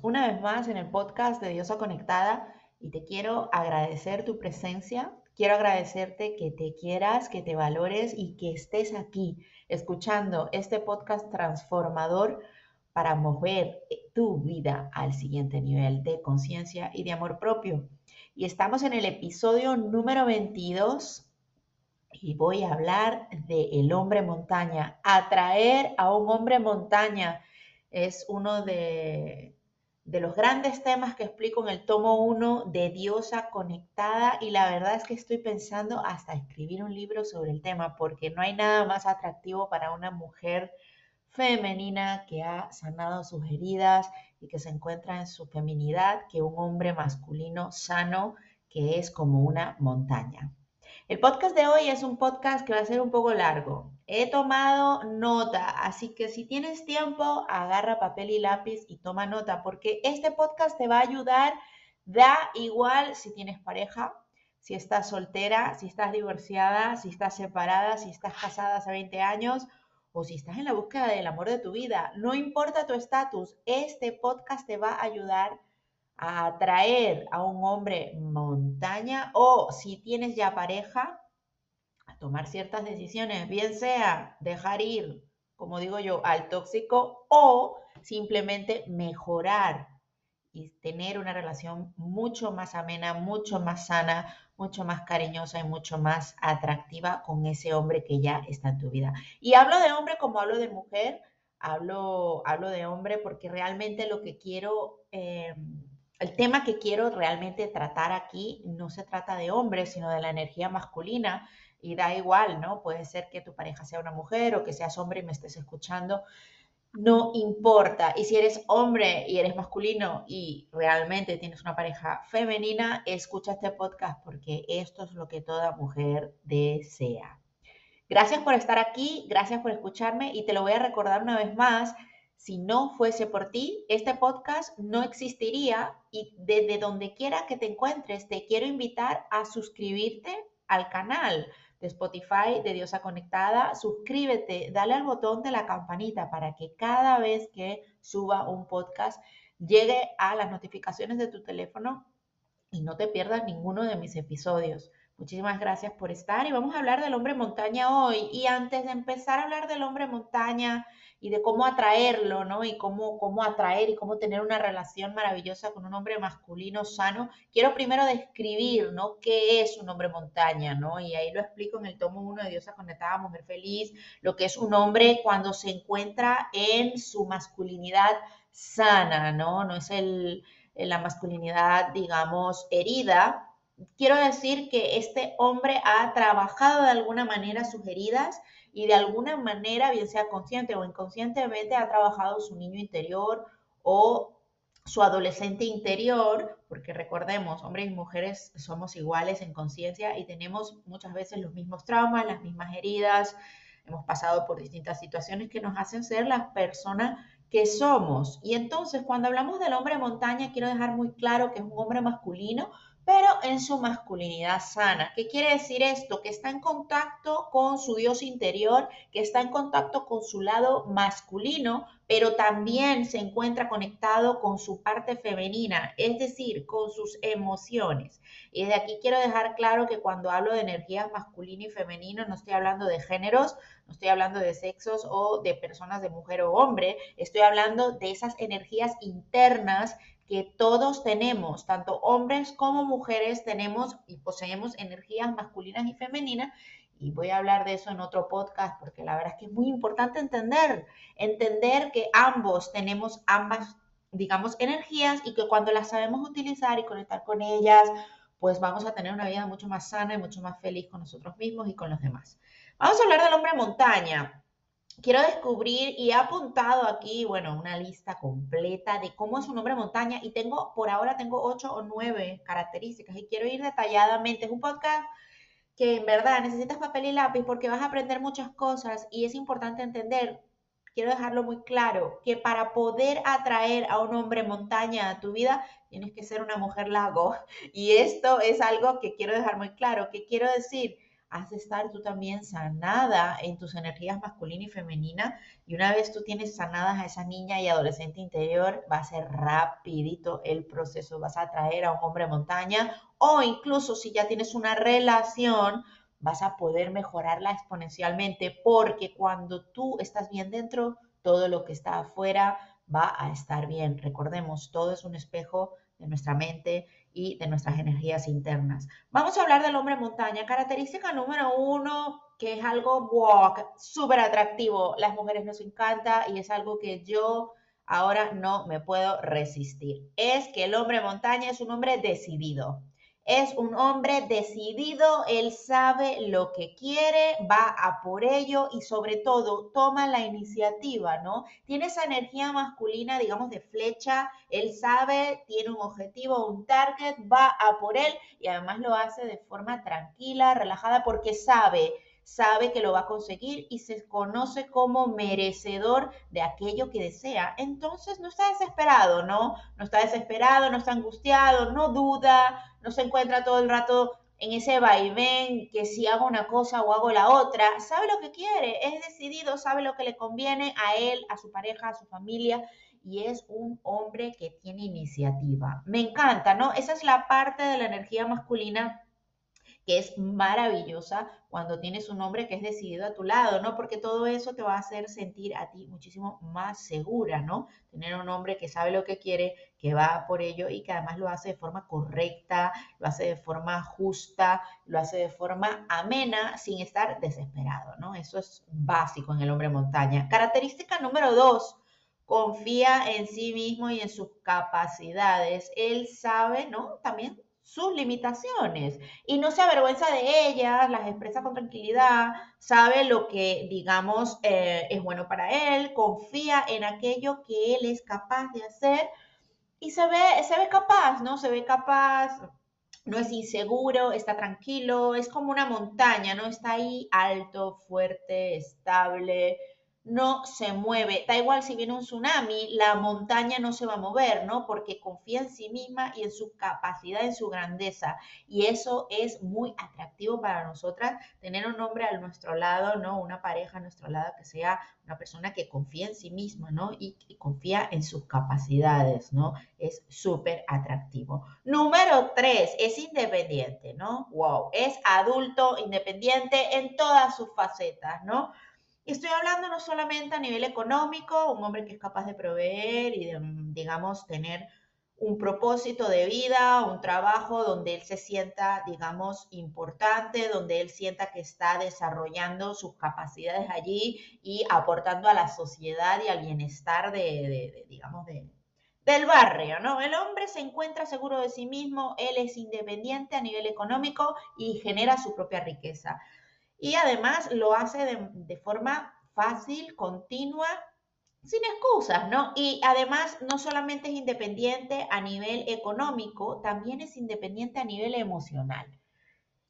una vez más en el podcast de Diosa Conectada y te quiero agradecer tu presencia. Quiero agradecerte que te quieras, que te valores y que estés aquí escuchando este podcast transformador para mover tu vida al siguiente nivel de conciencia y de amor propio. Y estamos en el episodio número 22 y voy a hablar de el hombre montaña. Atraer a un hombre montaña es uno de, los grandes temas que explico en el tomo 1 de Diosa Conectada y la verdad es que estoy pensando hasta escribir un libro sobre el tema porque no hay nada más atractivo para una mujer femenina que ha sanado sus heridas y que se encuentra en su feminidad que un hombre masculino sano que es como una montaña. El podcast de hoy es un podcast que va a ser un poco largo. He tomado nota, así que si tienes tiempo, agarra papel y lápiz y toma nota, porque este podcast te va a ayudar, da igual si tienes pareja, si estás soltera, si estás divorciada, si estás separada, si estás casada hace 20 años o si estás en la búsqueda del amor de tu vida. No importa tu estatus, este podcast te va a ayudar a atraer a un hombre montaña o si tienes ya pareja, tomar ciertas decisiones, bien sea dejar ir, como digo yo, al tóxico o simplemente mejorar y tener una relación mucho más amena, mucho más sana, mucho más cariñosa y mucho más atractiva con ese hombre que ya está en tu vida. Y hablo de hombre como hablo de mujer, hablo, hablo de hombre porque realmente lo que quiero... Em, el tema que quiero realmente tratar aquí no se trata de hombres, sino de la energía masculina. Y da igual, ¿no? Puede ser que tu pareja sea una mujer o que seas hombre y me estés escuchando. No importa. Y si eres hombre y eres masculino y realmente tienes una pareja femenina, escucha este podcast porque esto es lo que toda mujer desea. Gracias por estar aquí, gracias por escucharme y te lo voy a recordar una vez más si no fuese por ti, este podcast no existiría y desde donde quiera que te encuentres, te quiero invitar a suscribirte al canal de Spotify de Diosa Conectada. Suscríbete, dale al botón de la campanita para que cada vez que suba un podcast llegue a las notificaciones de tu teléfono y no te pierdas ninguno de mis episodios. Muchísimas gracias por estar y vamos a hablar del hombre montaña hoy. Y antes de empezar a hablar del hombre montaña y de cómo atraerlo, ¿no? Y cómo, cómo atraer y cómo tener una relación maravillosa con un hombre masculino sano, quiero primero describir, ¿no? ¿Qué es un hombre montaña, ¿no? Y ahí lo explico en el tomo 1 de Diosa Conectada, Mujer Feliz, lo que es un hombre cuando se encuentra en su masculinidad sana, ¿no? No es el, la masculinidad, digamos, herida, quiero decir que este hombre ha trabajado de alguna manera sus heridas y de alguna manera, bien sea consciente o inconscientemente, ha trabajado su niño interior o su adolescente interior, porque recordemos, hombres y mujeres somos iguales en conciencia y tenemos muchas veces los mismos traumas, las mismas heridas, hemos pasado por distintas situaciones que nos hacen ser las personas que somos. Y entonces, cuando hablamos del hombre montaña, quiero dejar muy claro que es un hombre masculino, pero en su masculinidad sana. ¿Qué quiere decir esto? Que está en contacto con su Dios interior, que está en contacto con su lado masculino, pero también se encuentra conectado con su parte femenina, es decir, con sus emociones. Y de aquí quiero dejar claro que cuando hablo de energías masculino y femenino, no estoy hablando de géneros, no estoy hablando de sexos o de personas de mujer o hombre, estoy hablando de esas energías internas que todos tenemos, tanto hombres como mujeres tenemos y poseemos energías masculinas y femeninas. Y voy a hablar de eso en otro podcast porque la verdad es que es muy importante entender, entender que ambos tenemos ambas, digamos, energías y que cuando las sabemos utilizar y conectar con ellas, pues vamos a tener una vida mucho más sana y mucho más feliz con nosotros mismos y con los demás. Vamos a hablar del hombre montaña quiero descubrir y he apuntado aquí, bueno, una lista completa de cómo es un hombre montaña y tengo, por ahora tengo ocho o nueve características y quiero ir detalladamente. Es un podcast que en verdad necesitas papel y lápiz porque vas a aprender muchas cosas y es importante entender, quiero dejarlo muy claro, que para poder atraer a un hombre montaña a tu vida, tienes que ser una mujer lago. Y esto es algo que quiero dejar muy claro, que quiero decir, has de estar tú también sanada en tus energías masculina y femenina. Y una vez tú tienes sanadas a esa niña y adolescente interior, va a ser rapidito el proceso. Vas a atraer a un hombre montaña o incluso si ya tienes una relación, vas a poder mejorarla exponencialmente porque cuando tú estás bien dentro, todo lo que está afuera va a estar bien. Recordemos, todo es un espejo de nuestra mente y de nuestras energías internas. Vamos a hablar del hombre montaña. Característica número uno, que es algo wow, súper atractivo. Las mujeres nos encanta y es algo que yo ahora no me puedo resistir. Es que el hombre montaña es un hombre decidido. Es un hombre decidido, él sabe lo que quiere, va a por ello y sobre todo toma la iniciativa, ¿no? Tiene esa energía masculina, digamos, de flecha, él sabe, tiene un objetivo, un target, va a por él y además lo hace de forma tranquila, relajada, porque sabe sabe que lo va a conseguir y se conoce como merecedor de aquello que desea. Entonces no está desesperado, ¿no? No está desesperado, no está angustiado, no duda, no se encuentra todo el rato en ese vaivén que si hago una cosa o hago la otra, sabe lo que quiere, es decidido, sabe lo que le conviene a él, a su pareja, a su familia y es un hombre que tiene iniciativa. Me encanta, ¿no? Esa es la parte de la energía masculina que es maravillosa cuando tienes un hombre que es decidido a tu lado, ¿no? Porque todo eso te va a hacer sentir a ti muchísimo más segura, ¿no? Tener un hombre que sabe lo que quiere, que va por ello y que además lo hace de forma correcta, lo hace de forma justa, lo hace de forma amena, sin estar desesperado, ¿no? Eso es básico en el hombre montaña. Característica número dos, confía en sí mismo y en sus capacidades. Él sabe, ¿no? También sus limitaciones y no se avergüenza de ellas, las expresa con tranquilidad, sabe lo que, digamos, eh, es bueno para él, confía en aquello que él es capaz de hacer y se ve, se ve capaz, ¿no? Se ve capaz, no es inseguro, está tranquilo, es como una montaña, ¿no? Está ahí alto, fuerte, estable, no se mueve. Da igual si viene un tsunami, la montaña no se va a mover, ¿no? Porque confía en sí misma y en su capacidad, en su grandeza. Y eso es muy atractivo para nosotras, tener un hombre a nuestro lado, ¿no? Una pareja a nuestro lado que sea una persona que confía en sí misma, ¿no? Y, confía en sus capacidades, ¿no? Es súper atractivo. Número tres, es independiente, ¿no? Wow, es adulto independiente en todas sus facetas, ¿no? Y estoy hablando no solamente a nivel económico, un hombre que es capaz de proveer y de, digamos, tener un propósito de vida, un trabajo donde él se sienta, digamos, importante, donde él sienta que está desarrollando sus capacidades allí y aportando a la sociedad y al bienestar de, digamos, de, del barrio, ¿no? El hombre se encuentra seguro de sí mismo, él es independiente a nivel económico y genera su propia riqueza y además lo hace de, forma fácil, continua, sin excusas, ¿no? Y además no solamente es independiente a nivel económico, también es independiente a nivel emocional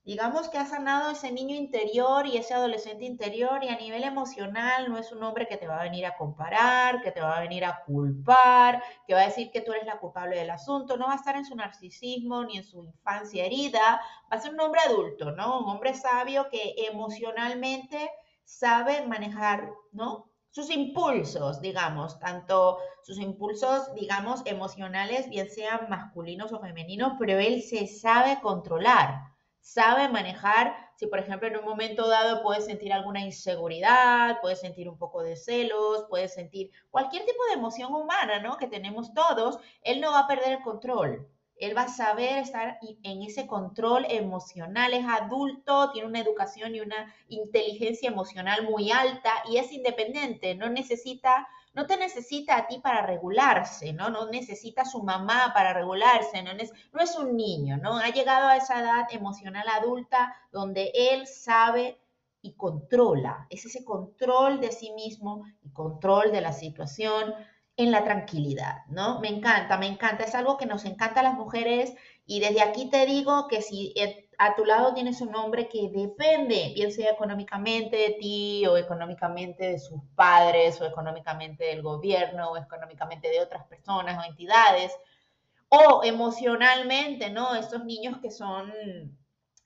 digamos que ha sanado ese niño interior y ese adolescente interior y a nivel emocional no es un hombre que te va a venir a comparar, que te va a venir a culpar, que va a decir que tú eres la culpable del asunto, no va a estar en su narcisismo ni en su infancia herida, va a ser un hombre adulto, ¿no? Un hombre sabio que emocionalmente sabe manejar, ¿no? Sus impulsos, digamos, tanto sus impulsos, digamos, emocionales, bien sean masculinos o femeninos, pero él se sabe controlar sabe manejar, si por ejemplo en un momento dado puedes sentir alguna inseguridad, puedes sentir un poco de celos, puedes sentir cualquier tipo de emoción humana, ¿no? Que tenemos todos, él no va a perder el control. Él va a saber estar en ese control emocional, es adulto, tiene una educación y una inteligencia emocional muy alta y es independiente, no necesita no te necesita a ti para regularse, ¿no? No necesita a su mamá para regularse, no es, no es un niño, ¿no? Ha llegado a esa edad emocional adulta donde él sabe y controla, es ese control de sí mismo y control de la situación en la tranquilidad, ¿no? Me encanta, me encanta, es algo que nos encanta a las mujeres y desde aquí te digo que si a tu lado tienes un hombre que depende, bien sea económicamente de ti o económicamente de sus padres o económicamente del gobierno o económicamente de otras personas o entidades, o emocionalmente, ¿no? Estos niños que son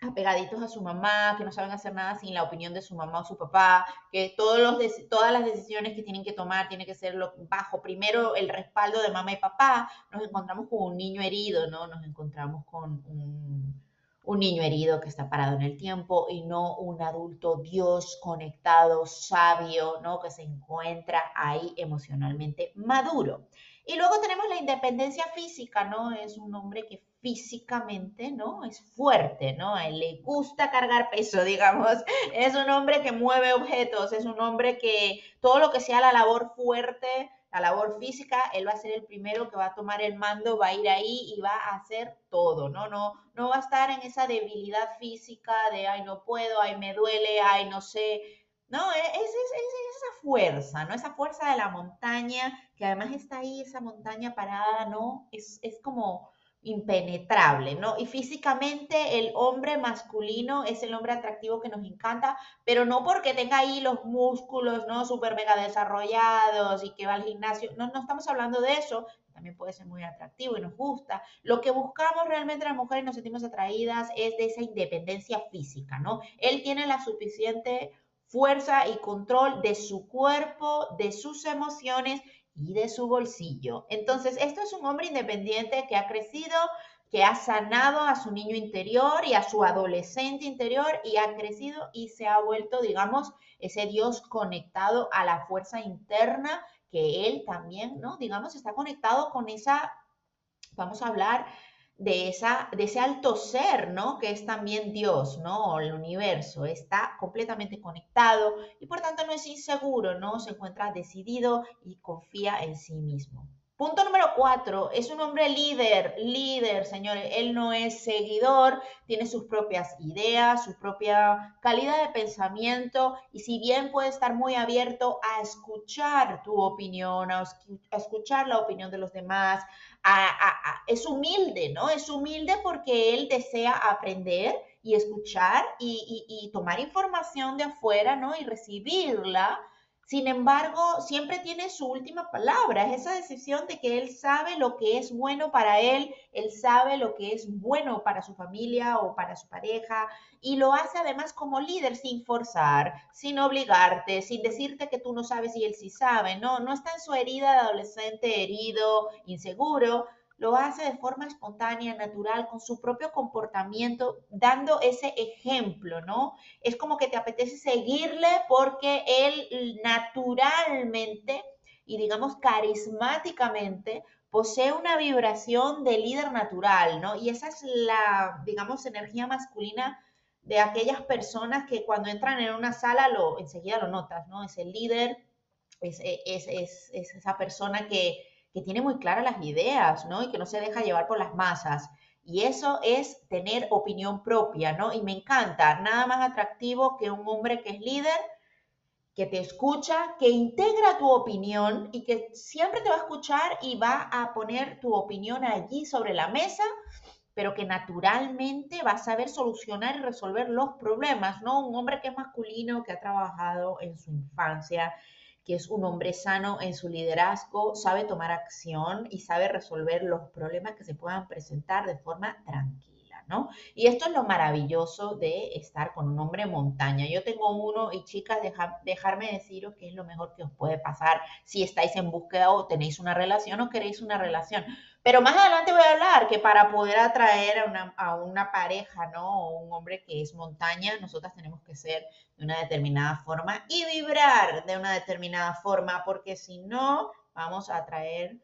apegaditos a su mamá, que no saben hacer nada sin la opinión de su mamá o su papá, que todos los todas las decisiones que tienen que tomar tienen que ser bajo primero el respaldo de mamá y papá, nos encontramos con un niño herido, ¿no? Nos encontramos con un, un niño herido que está parado en el tiempo y no un adulto Dios conectado, sabio, ¿no? Que se encuentra ahí emocionalmente maduro. Y luego tenemos la independencia física, ¿no? Es un hombre que físicamente, ¿no? Es fuerte, ¿no? A él le gusta cargar peso, digamos. Es un hombre que mueve objetos, es un hombre que todo lo que sea la labor fuerte, la labor física, él va a ser el primero que va a tomar el mando, va a ir ahí y va a hacer todo, ¿no? No, no va a estar en esa debilidad física de, ay, no puedo, ay, me duele, ay, no sé, no, e, es, esa fuerza, ¿no? Esa fuerza de la montaña, que además está ahí, esa montaña parada, ¿no? Es, es como impenetrable, ¿no? Y físicamente el hombre masculino es el hombre atractivo que nos encanta, pero no porque tenga ahí los músculos, ¿no? Súper mega desarrollados y que va al gimnasio, no, no estamos hablando de eso, también puede ser muy atractivo y nos gusta. Lo que buscamos realmente las mujeres nos sentimos atraídas es de esa independencia física, ¿no? Él tiene la suficiente fuerza y control de su cuerpo, de sus emociones y de su bolsillo. Entonces, esto es un hombre independiente que ha crecido, que ha sanado a su niño interior y a su adolescente interior y ha crecido y se ha vuelto, digamos, ese Dios conectado a la fuerza interna que él también, ¿no? Digamos, está conectado con esa, vamos a hablar de, esa, de ese alto ser, ¿no? Que es también Dios, ¿no? El universo, está completamente conectado y por tanto no es inseguro, ¿no? Se encuentra decidido y confía en sí mismo. Punto número cuatro, es un hombre líder, líder, señores. Él no es seguidor, tiene sus propias ideas, su propia calidad de pensamiento y si bien puede estar muy abierto a escuchar tu opinión, a, escuchar la opinión de los demás, es humilde, ¿no? Es humilde porque él desea aprender y escuchar y, y tomar información de afuera, ¿no? Y recibirla sin embargo, siempre tiene su última palabra, es esa decisión de que él sabe lo que es bueno para él, él sabe lo que es bueno para su familia o para su pareja y lo hace además como líder sin forzar, sin obligarte, sin decirte que tú no sabes y él sí sabe, no, no está en su herida de adolescente herido, inseguro, lo hace de forma espontánea, natural, con su propio comportamiento, dando ese ejemplo, ¿no? Es como que te apetece seguirle porque él naturalmente y digamos carismáticamente posee una vibración de líder natural, ¿no? Y esa es la, digamos, energía masculina de aquellas personas que cuando entran en una sala lo enseguida lo notas, ¿no? Es el líder, es, es, es esa persona que que tiene muy claras las ideas, ¿no? Y que no se deja llevar por las masas. Y eso es tener opinión propia, ¿no? Y me encanta, nada más atractivo que un hombre que es líder, que te escucha, que integra tu opinión y que siempre te va a escuchar y va a poner tu opinión allí sobre la mesa, pero que naturalmente va a saber solucionar y resolver los problemas, ¿no? Un hombre que es masculino, que ha trabajado en su infancia, que es un hombre sano en su liderazgo, sabe tomar acción y sabe resolver los problemas que se puedan presentar de forma tranquila, ¿no? Y esto es lo maravilloso de estar con un hombre montaña. Yo tengo uno y chicas, dejarme deciros que es lo mejor que os puede pasar si estáis en búsqueda o tenéis una relación o queréis una relación. Pero más adelante voy a hablar que para poder atraer a una, a una pareja, ¿no? O un hombre que es montaña, nosotras tenemos que ser de una determinada forma y vibrar de una determinada forma, porque si no, vamos a atraer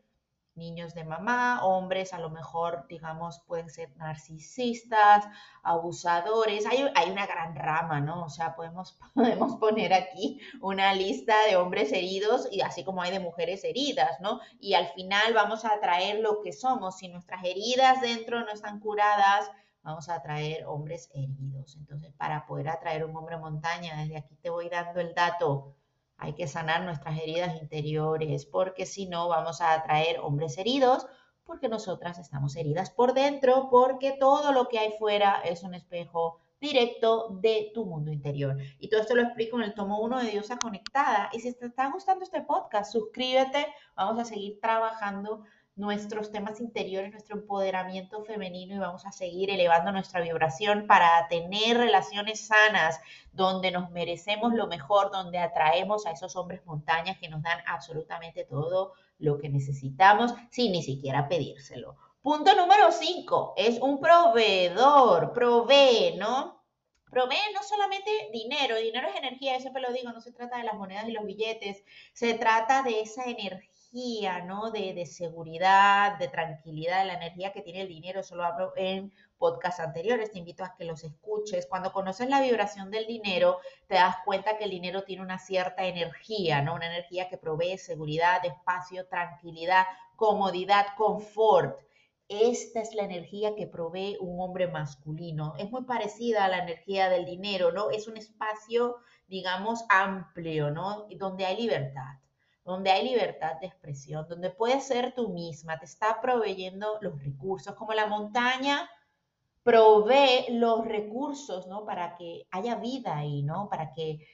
niños de mamá, hombres a lo mejor, digamos, pueden ser narcisistas, abusadores, hay, hay, una gran rama, ¿no? O sea, podemos, podemos poner aquí una lista de hombres heridos y así como hay de mujeres heridas, ¿no? Y al final vamos a atraer lo que somos, si nuestras heridas dentro no están curadas, vamos a atraer hombres heridos. Entonces, para poder atraer un hombre montaña, desde aquí te voy dando el dato hay que sanar nuestras heridas interiores, porque si no vamos a atraer hombres heridos, porque nosotras estamos heridas por dentro, porque todo lo que hay fuera es un espejo directo de tu mundo interior. Y todo esto lo explico en el tomo 1 de Diosa Conectada. Y si te está gustando este podcast, suscríbete, vamos a seguir trabajando nuestros temas interiores, nuestro empoderamiento femenino y vamos a seguir elevando nuestra vibración para tener relaciones sanas, donde nos merecemos lo mejor, donde atraemos a esos hombres montañas que nos dan absolutamente todo lo que necesitamos sin ni siquiera pedírselo. Punto número 5 es un proveedor, provee, ¿no? Provee no solamente dinero, dinero es energía, yo siempre lo digo, no se trata de las monedas y los billetes, se trata de esa energía ¿no? De, de, seguridad, de tranquilidad, la energía que tiene el dinero. Eso lo hablo en podcasts anteriores. Te invito a que los escuches. Cuando conoces la vibración del dinero, te das cuenta que el dinero tiene una cierta energía, ¿no? Una energía que provee seguridad, espacio, tranquilidad, comodidad, confort. Esta es la energía que provee un hombre masculino. Es muy parecida a la energía del dinero, ¿no? Es un espacio, digamos, amplio, ¿no? Donde hay libertad donde hay libertad de expresión, donde puedes ser tú misma, te está proveyendo los recursos, como la montaña provee los recursos, ¿no? Para que haya vida ahí, ¿no? Para que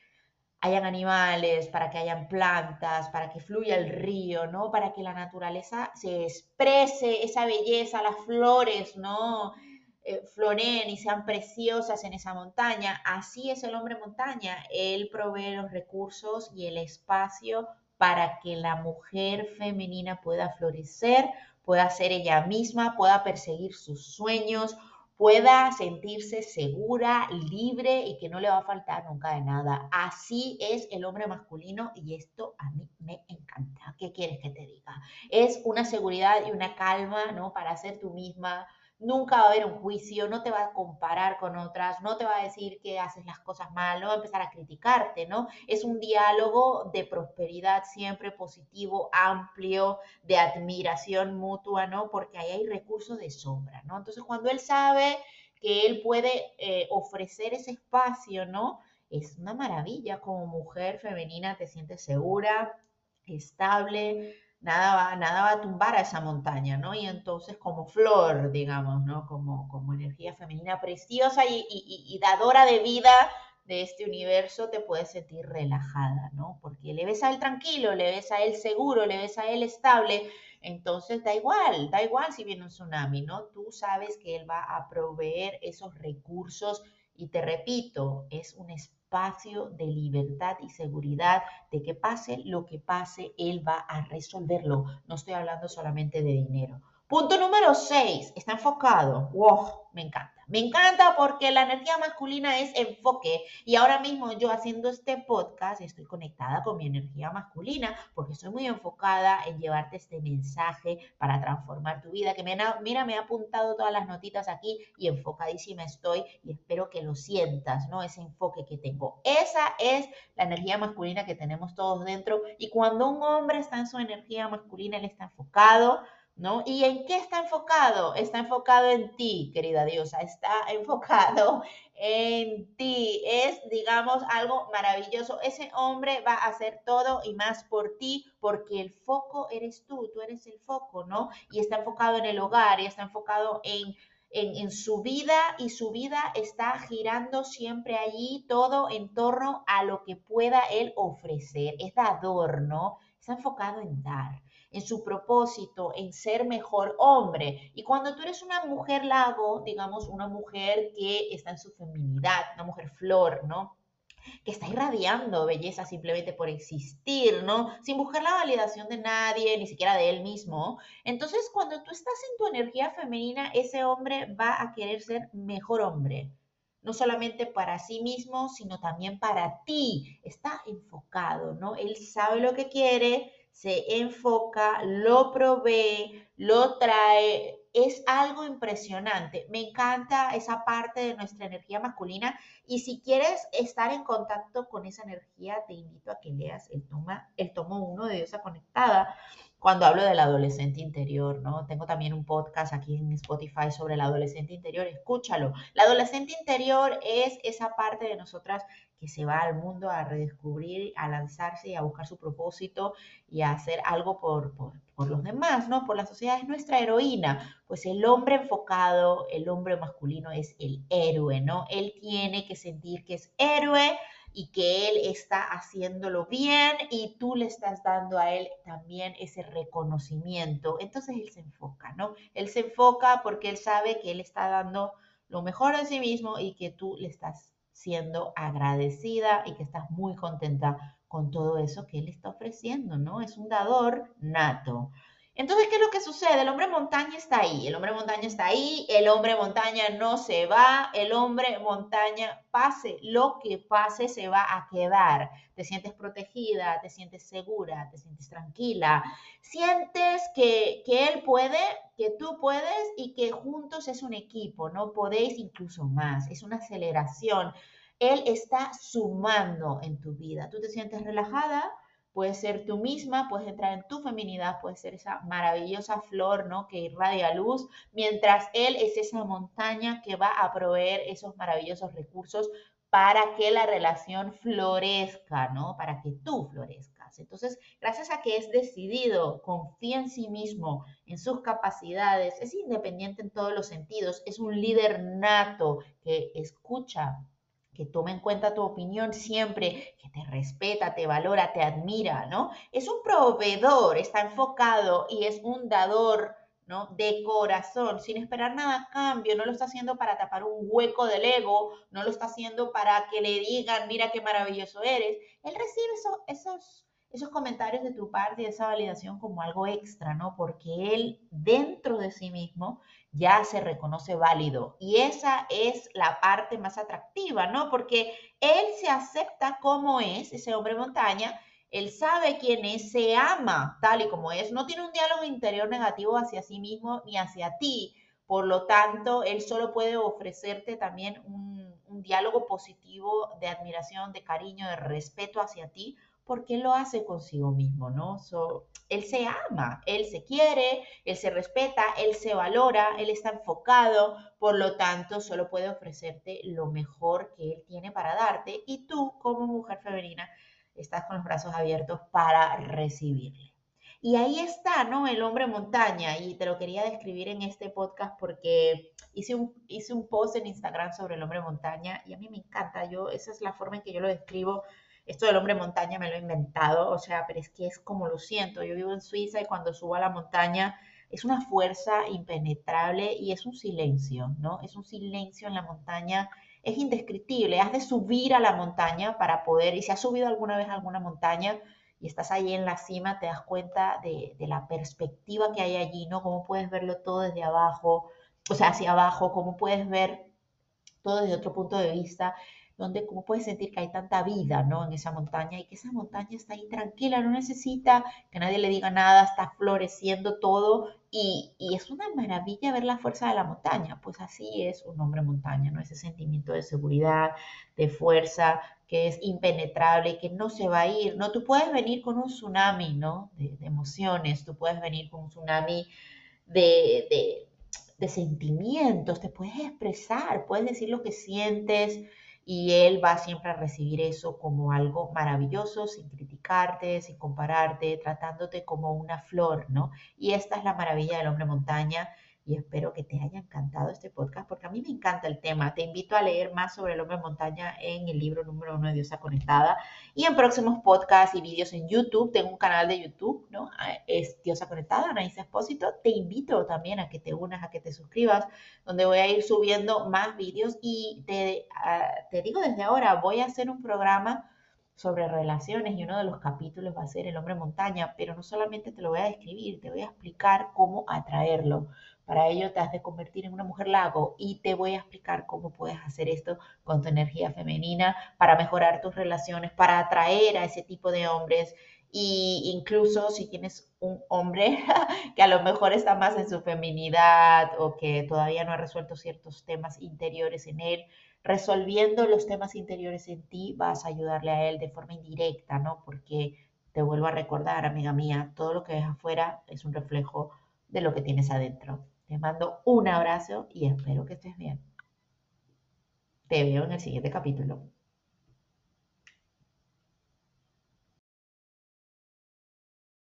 hayan animales, para que hayan plantas, para que fluya el río, ¿no? Para que la naturaleza se exprese esa belleza, las flores, ¿no? Eh, floren y sean preciosas en esa montaña. Así es el hombre montaña. Él provee los recursos y el espacio para que la mujer femenina pueda florecer, pueda ser ella misma, pueda perseguir sus sueños, pueda sentirse segura, libre y que no le va a faltar nunca de nada. Así es el hombre masculino y esto a mí me encanta. ¿Qué quieres que te diga? Es una seguridad y una calma, ¿no? Para ser tú misma, nunca va a haber un juicio, no te va a comparar con otras, no te va a decir que haces las cosas mal, no va a empezar a criticarte, ¿no? Es un diálogo de prosperidad siempre positivo, amplio, de admiración mutua, ¿no? Porque ahí hay recursos de sobra, ¿no? Entonces, cuando él sabe que él puede eh, ofrecer ese espacio, ¿no? Es una maravilla como mujer femenina, te sientes segura, estable, nada va, nada va a tumbar a esa montaña, ¿no? Y entonces como flor, digamos, ¿no? Como, como energía femenina preciosa y, y, dadora de vida de este universo, te puedes sentir relajada, ¿no? Porque le ves a él tranquilo, le ves a él seguro, le ves a él estable, entonces da igual, da igual si viene un tsunami, ¿no? Tú sabes que él va a proveer esos recursos y te repito, es un espacio espacio de libertad y seguridad de que pase lo que pase, él va a resolverlo. No estoy hablando solamente de dinero. Punto número 6, está enfocado. Wow, me encanta. Me encanta porque la energía masculina es enfoque y ahora mismo yo haciendo este podcast estoy conectada con mi energía masculina porque estoy muy enfocada en llevarte este mensaje para transformar tu vida. Que me, mira, me he apuntado todas las notitas aquí y enfocadísima estoy y espero que lo sientas, ¿no? Ese enfoque que tengo. Esa es la energía masculina que tenemos todos dentro y cuando un hombre está en su energía masculina, él está enfocado ¿no? ¿Y en qué está enfocado? Está enfocado en ti, querida diosa, está enfocado en ti. Es, digamos, algo maravilloso. Ese hombre va a hacer todo y más por ti, porque el foco eres tú, tú eres el foco, ¿no? Y está enfocado en el hogar y está enfocado en... En, su vida y su vida está girando siempre allí todo en torno a lo que pueda él ofrecer. Es dador, ¿no? Está enfocado en dar en su propósito, en ser mejor hombre. Y cuando tú eres una mujer lago, digamos, una mujer que está en su feminidad, una mujer flor, ¿no? que está irradiando belleza simplemente por existir, ¿no? Sin buscar la validación de nadie, ni siquiera de él mismo. Entonces, cuando tú estás en tu energía femenina, ese hombre va a querer ser mejor hombre. No solamente para sí mismo, sino también para ti. Está enfocado, ¿no? Él sabe lo que quiere, se enfoca, lo provee, lo trae. Es algo impresionante. Me encanta esa parte de nuestra energía masculina y si quieres estar en contacto con esa energía, te invito a que leas el, toma, el tomo 1 de Diosa Conectada cuando hablo del adolescente interior, ¿no? Tengo también un podcast aquí en Spotify sobre el adolescente interior, escúchalo. La adolescente interior es esa parte de nosotras que se va al mundo a redescubrir, a lanzarse y a buscar su propósito y a hacer algo por, por, por los demás, ¿no? Por la sociedad es nuestra heroína. Pues el hombre enfocado, el hombre masculino es el héroe, ¿no? Él tiene que sentir que es héroe y que él está haciéndolo bien y tú le estás dando a él también ese reconocimiento. Entonces él se enfoca, ¿no? Él se enfoca porque él sabe que él está dando lo mejor de sí mismo y que tú le estás siendo agradecida y que estás muy contenta con todo eso que él está ofreciendo, ¿no? Es un dador nato. Entonces, ¿qué es lo que sucede? El hombre montaña está ahí, el hombre montaña está ahí, el hombre montaña no se va, el hombre montaña pase lo que pase se va a quedar. Te sientes protegida, te sientes segura, te sientes tranquila, sientes que, que él puede, que tú puedes y que juntos es un equipo, ¿no? Podéis incluso más, es una aceleración. Él está sumando en tu vida. Tú te sientes relajada, puedes ser tú misma, puedes entrar en tu feminidad, puedes ser esa maravillosa flor, ¿no? Que irradia luz, mientras Él es esa montaña que va a proveer esos maravillosos recursos para que la relación florezca, ¿no? Para que tú florezcas. Entonces, gracias a que es decidido, confía en sí mismo, en sus capacidades, es independiente en todos los sentidos, es un líder nato que escucha, que tome en cuenta tu opinión siempre, que te respeta, te valora, te admira, ¿no? Es un proveedor, está enfocado y es un dador, ¿no? De corazón, sin esperar nada a cambio, no lo está haciendo para tapar un hueco del ego, no lo está haciendo para que le digan, mira qué maravilloso eres. Él recibe esos esos comentarios de tu parte y esa validación como algo extra, ¿no? Porque él dentro de sí mismo ya se reconoce válido. Y esa es la parte más atractiva, ¿no? Porque él se acepta como es, ese hombre montaña, él sabe quién es, se ama tal y como es, no tiene un diálogo interior negativo hacia sí mismo ni hacia ti. Por lo tanto, él solo puede ofrecerte también un, un diálogo positivo de admiración, de cariño, de respeto hacia ti, porque lo hace consigo mismo, ¿no? él se ama, él se quiere, él se respeta, él se valora, él está enfocado, por lo tanto, solo puede ofrecerte lo mejor que él tiene para darte y tú como mujer femenina estás con los brazos abiertos para recibirle. Y ahí está, ¿no? El hombre montaña. Y te lo quería describir en este podcast porque hice un, hice un post en Instagram sobre el hombre montaña y a mí me encanta. Yo, esa es la forma en que yo lo describo esto del hombre montaña me lo he inventado, o sea, pero es que es como lo siento. Yo vivo en Suiza y cuando subo a la montaña es una fuerza impenetrable y es un silencio, ¿no? Es un silencio en la montaña, es indescriptible. Has de subir a la montaña para poder, y si has subido alguna vez a alguna montaña y estás ahí en la cima, te das cuenta de, de la perspectiva que hay allí, ¿no? Cómo puedes verlo todo desde abajo, o sea, hacia abajo, cómo puedes ver todo desde otro punto de vista donde como puedes sentir que hay tanta vida, ¿no? En esa montaña y que esa montaña está ahí tranquila, no necesita que nadie le diga nada, está floreciendo todo y, es una maravilla ver la fuerza de la montaña, pues así es un hombre montaña, ¿no? Ese sentimiento de seguridad, de fuerza, que es impenetrable, que no se va a ir, ¿no? Tú puedes venir con un tsunami, ¿no? De, emociones, tú puedes venir con un tsunami de sentimientos, te puedes expresar, puedes decir lo que sientes, y él va siempre a recibir eso como algo maravilloso, sin criticarte, sin compararte, tratándote como una flor, ¿no? Y esta es la maravilla del hombre montaña y espero que te haya encantado este podcast porque a mí me encanta el tema. Te invito a leer más sobre el hombre montaña en el libro número uno de Diosa Conectada y en próximos podcasts y vídeos en YouTube. Tengo un canal de YouTube, ¿no? Ah, es Diosa Conectada, Anaísa Expósito. Te invito también a que te unas, a que te suscribas, donde voy a ir subiendo más vídeos y te, ah, te digo desde ahora, voy a hacer un programa sobre relaciones y uno de los capítulos va a ser el hombre montaña, pero no solamente te lo voy a describir, te voy a explicar cómo atraerlo, para ello te has de convertir en una mujer lago y te voy a explicar cómo puedes hacer esto con tu energía femenina para mejorar tus relaciones, para atraer a ese tipo de hombres. Y incluso si tienes un hombre que a lo mejor está más en su feminidad o que todavía no ha resuelto ciertos temas interiores en él, resolviendo los temas interiores en ti vas a ayudarle a él de forma indirecta, ¿no? Porque te vuelvo a recordar, amiga mía, todo lo que ves afuera es un reflejo de lo que tienes adentro. Te mando un abrazo y espero que estés bien. Te veo en el siguiente capítulo.